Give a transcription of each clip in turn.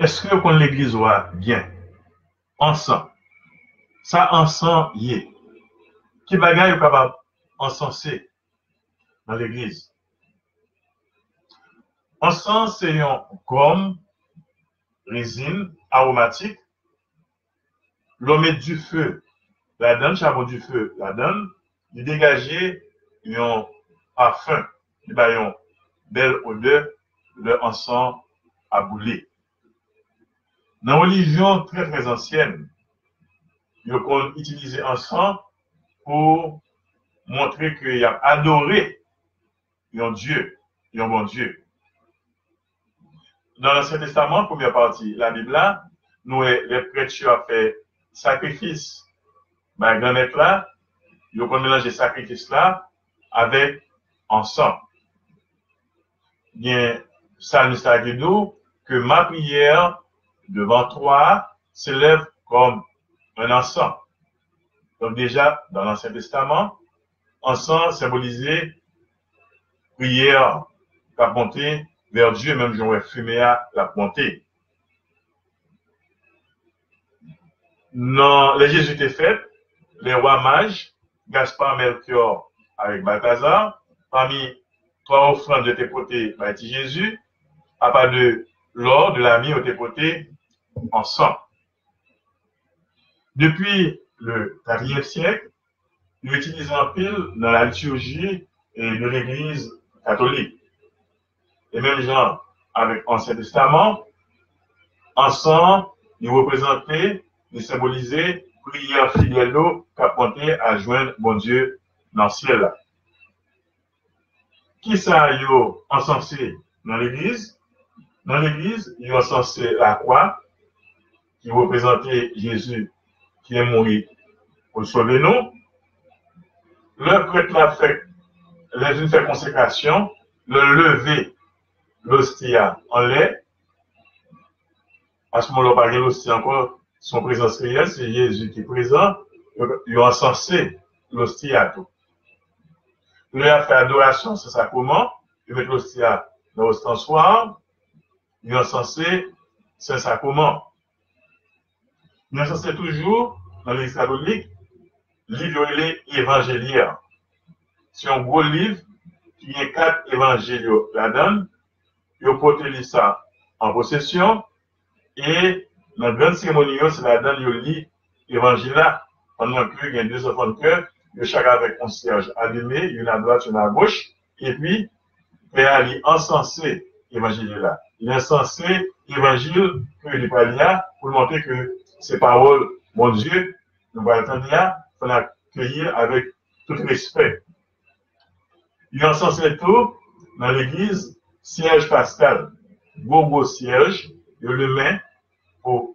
eske kon l'Eglise wa bien? Ansan. Sa ansan ye. Ki bagay ou kapab ansanse nan l'Eglise? Ansan se yon gom, rezine, aromatik, lome du fe, la dan, chabon du fe, la dan, di degaje yon parfum, di bayon bel ode, le ansan aboule. Nan olijyon tre trez ansyen, yo kon itilize ansan pou montre ke yon adore yon Diyo, yon bon Diyo. Nan l'Ancien Testament, poumya parti, la Bibla, nou e le pretchou a fe sakrifis. Ba yon et la, yo kon menanje sakrifis la, avek ansan. Yen salmista gedou, ke ma priyer devan toa, se lev kom un ansan. Don deja, dan l'Ancien Testament, ansan symbolize priyer pa ponte ver Dieu, joun wè fume a la ponte. Nan le Jésus te fèt, le wè maj, Gaspar Melchior avèk Balthazar, pami toa ofran de te pote ba eti Jésus, apa de lor de la mi o te pote ansan. Depi le 4e sièk, nou etilizan pil nan la liturgie de l'Eglise katolik. Et même genre avec l'Ancien Testament, ensemble, ils représentaient, ils symbolisaient prière fidèle qu'a pointé à joindre mon Dieu dans le ciel. Qui ça y a encensé dans l'église? Dans l'église, ils ont encensé la croix qui représentait Jésus qui est mort pour sauver nous. Le prêtre l'a fait, les une fait consécration, le lever l'hostia en lait. À ce moment-là, pas l'hostie encore son présence réelle, c'est Jésus qui est présent. Il a encensé l'hostia tout. Il a fait adoration, c'est ça comment? Il met l'hostia dans l'ostensoir. Il a encensé, c'est ça comment? Il a encensé toujours, dans l'église catholique, livre évangéliaire. C'est un gros livre qui est quatre évangiles là-dedans pote li sa en possession, et nan grande cérémonie yo, se la dan yo li évangila, pendant que gen deux enfants de cœur, chaka avec un cierge allumé, yon à droite, yon à gauche, et puis, a li encensé évangile là. Il encensé évangile que li pa li a, pour montrer que ces paroles, mon Dieu, nous va attendre faut l'accueillir avec tout respect. Il encensé tout dans l'église, siège pascal, gros siège, yo le met pour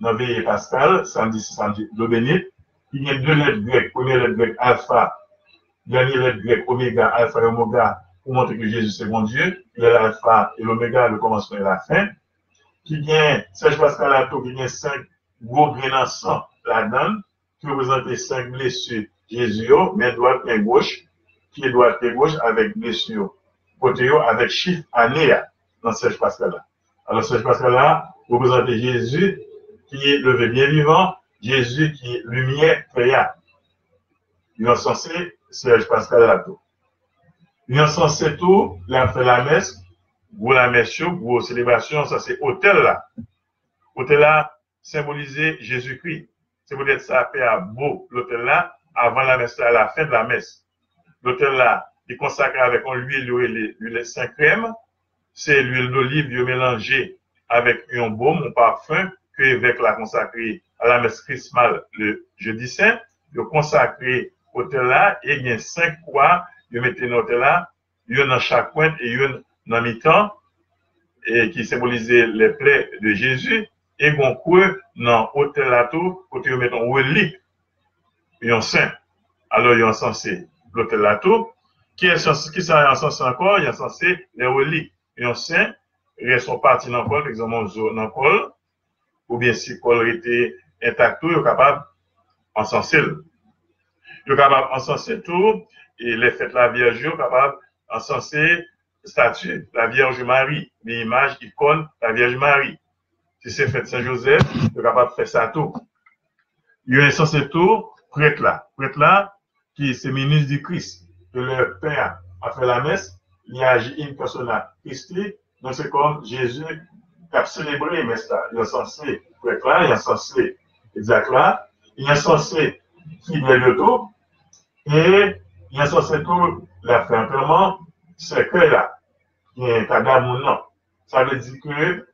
veye pascal, samedi, samedi, do bénit, il y a deux lettres grecques, première lettre grecque alpha, dernière lettre grecque oméga, alpha et oméga, pour montrer que Jésus c'est bon Dieu, il y a l'alpha et l'oméga, le commencement et la fin, qui vient, siège pascal à tout, qui vient cinq gros grains de sang là-dedans, qui représente cinq blessures Jésus, main droite, main gauche, pied droit, pied gauche, avec blessure côté avec chiffre année dans Serge Pascal là. Alors Serge Pascal là représente Jésus qui est le bien vivant, Jésus qui est lumière créa. Il est censé Serge Pascal là tout. Il est censé tout, il a fait la messe, pour la messe, pour célébration, ça c'est hôtel là. Hôtel là symbolisé Jésus-Christ. C'est peut-être ça à beau l'hôtel là avant la messe à la fin de la messe. L'hôtel là il consacre avec une huile, l'huile saint crème, c'est l'huile d'olive mélangée avec un baume, un parfum, que l'évêque l'a consacré à la messe chrismale le jeudi saint, il consacré hôtel là, et il y a cinq croix, il mettait dans l'hôtel là, il en a chaque pointe et une dans mi-temps, et qui symbolisait les plaies de Jésus, et bon quoi dans l'hôtel là tout, côté il met un relique, y a un saint. Alors il y a un censé l'hôtel là tout, qui est censé, qui sont censé encore, il est censé les reliques. Un saint, ils sont partis dans col, par exemple, dans col, ou bien si col était intact, ils sont capables d'encenser. Ils sont capables d'encenser tout, et les fêtes de la Vierge, ils sont capables d'encenser statue, la Vierge Marie, l'image, icône, la Vierge Marie. Si c'est fait Saint-Joseph, vous capable de faire ça tout. Il est censé tout, prêtre là. Prêtre là, qui est ministre du Christ, que le Père a fait la messe, il a agi in persona Christi, donc c'est comme Jésus qui a célébré la messe là. Il est censé, prêtre là, il est censé, exact là, il est censé fidèle de tout, et il est censé tout la faire implement, c'est que là, il y a un cadavre ou non. Ça veut dire que,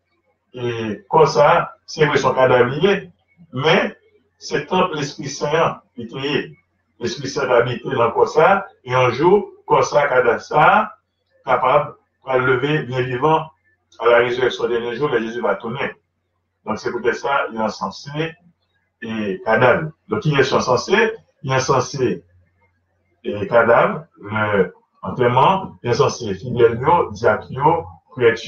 et comme ça, c'est vrai son cadavre mais c'est tant l'Esprit Saint qui est L'Esprit Saint habité dans quoi ça, et un jour, comme ça, cadavre capable de lever bien vivant à la résurrection des jours, et Jésus va tourner. Donc c'est peut-être ça, il est censé et cadavre. Donc il est censé, il est censé et cadavre, le enterrement, il est censé fidèle, diacre, prêtre,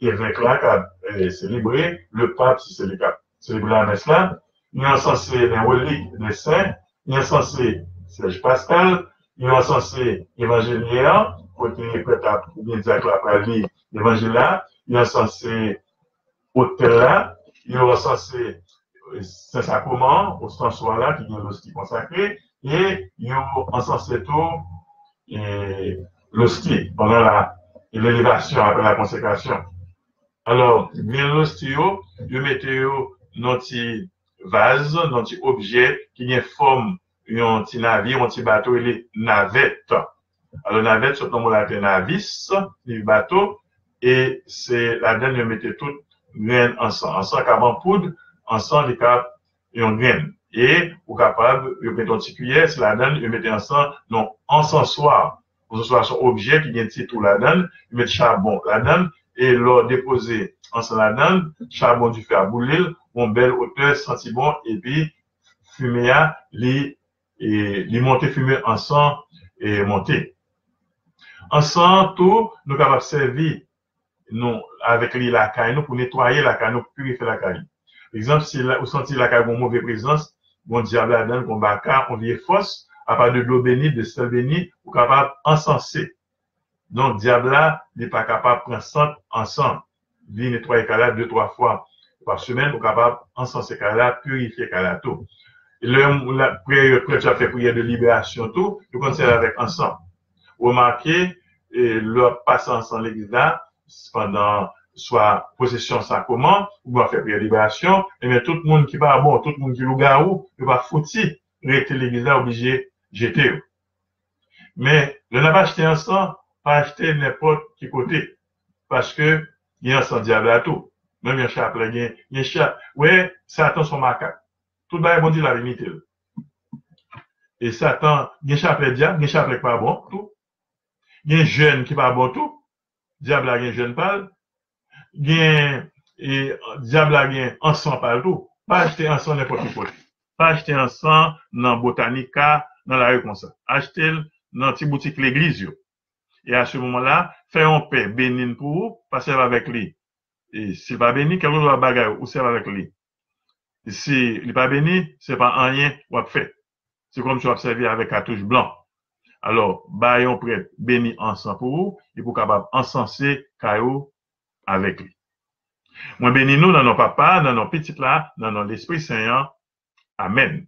évêque là, célébré, le pape, si c'est le cas, célébré la messe là, il est censé les reliques des saints, il est censé Serge Pascal, il est censé évangéliaire, côté prêtre à bien diacre par lui, l'évangile là, il est censé hôtel là, il est censé Saint-Sacrement, au sens là, qui vient l'hostie consacré, et il est censé tout, et l'hostie pendant l'élévation après la consécration. Alors, milos ti yo, yo mette yo nan ti vaz, nan ti obje ki nye form yon ti navi, yon ti bato, yon ti navet. Alors, navet, sot nan moun ape navis, yon bato, e se la den yo mette tout gren ansan. Ansan kaban poud, ansan li kap yon gren. E, ou kapab, yo mette yon ti kuyer, se la den yo mette ansan, non, ansan soar. Ansan soar son obje ki gen ti tou la den, yo mette chabon la den, et l'eau déposé en là-dedans, charbon du fer à boulir, mon belle hauteur, senti bon, et puis, fumée à, les, et les monter fumée ensemble et monter. Ensemble, tout, nous capables servir, nous, avec les la caille, nous, pour nettoyer la caille, nous, purifier la caille. Par exemple, si vous sentez la caille, une mauvaise présence, bon diable là-dedans, bon baka, on vient fausse, à part de l'eau bénie, de sel béni, ou capable encenser. Donc, diable n'est pas capable de prendre sang ensemble. Il nettoyer là deux, trois fois par semaine, ou capable encenser là, purifier là tout. Le, la prière, tu as fait prière de libération tout, tu conseilles avec ensemble. Remarquez, et le passe ensemble l'église là, pendant soit possession sacrement, ou va faire prière de libération, et bien tout le monde qui va bon, tout le monde qui est garou, il va foutir, rester l'église là obligé jeter. Mais le n'a pas acheté un pas acheter n'importe qui côté. Parce que, il y a un diable à tout. Même un chapelet, il y a, un chapelet. Ouais, Satan son macaque. Tout monde bon dit la vérité. Et Satan, il y a un chapelet diable, il y a un pas bon, tout. Il y a un jeune qui pas bon, tout. Diable a un jeune pâle. Diable a un sang pâle, tout. Pas acheter sang n'importe qui côté. Pas acheter sang dans botanica, dans la rue comme ça. Achetez dans petite boutique l'église. Et à ce moment-là, faites un paix béni pour vous, passez avec lui. Et s'il pas béni, quelque chose bagaille ou c'est avec lui. Et si il pas béni, c'est pas rien ou fait. C'est comme si vous observez avec touche blanc. Alors, baillons prêtre béni ensemble pour vous, et pour capable encenser caillou avec lui. Moi béni nous dans nos papas, dans nos petites là, dans nos l'Esprit Saint. Amen.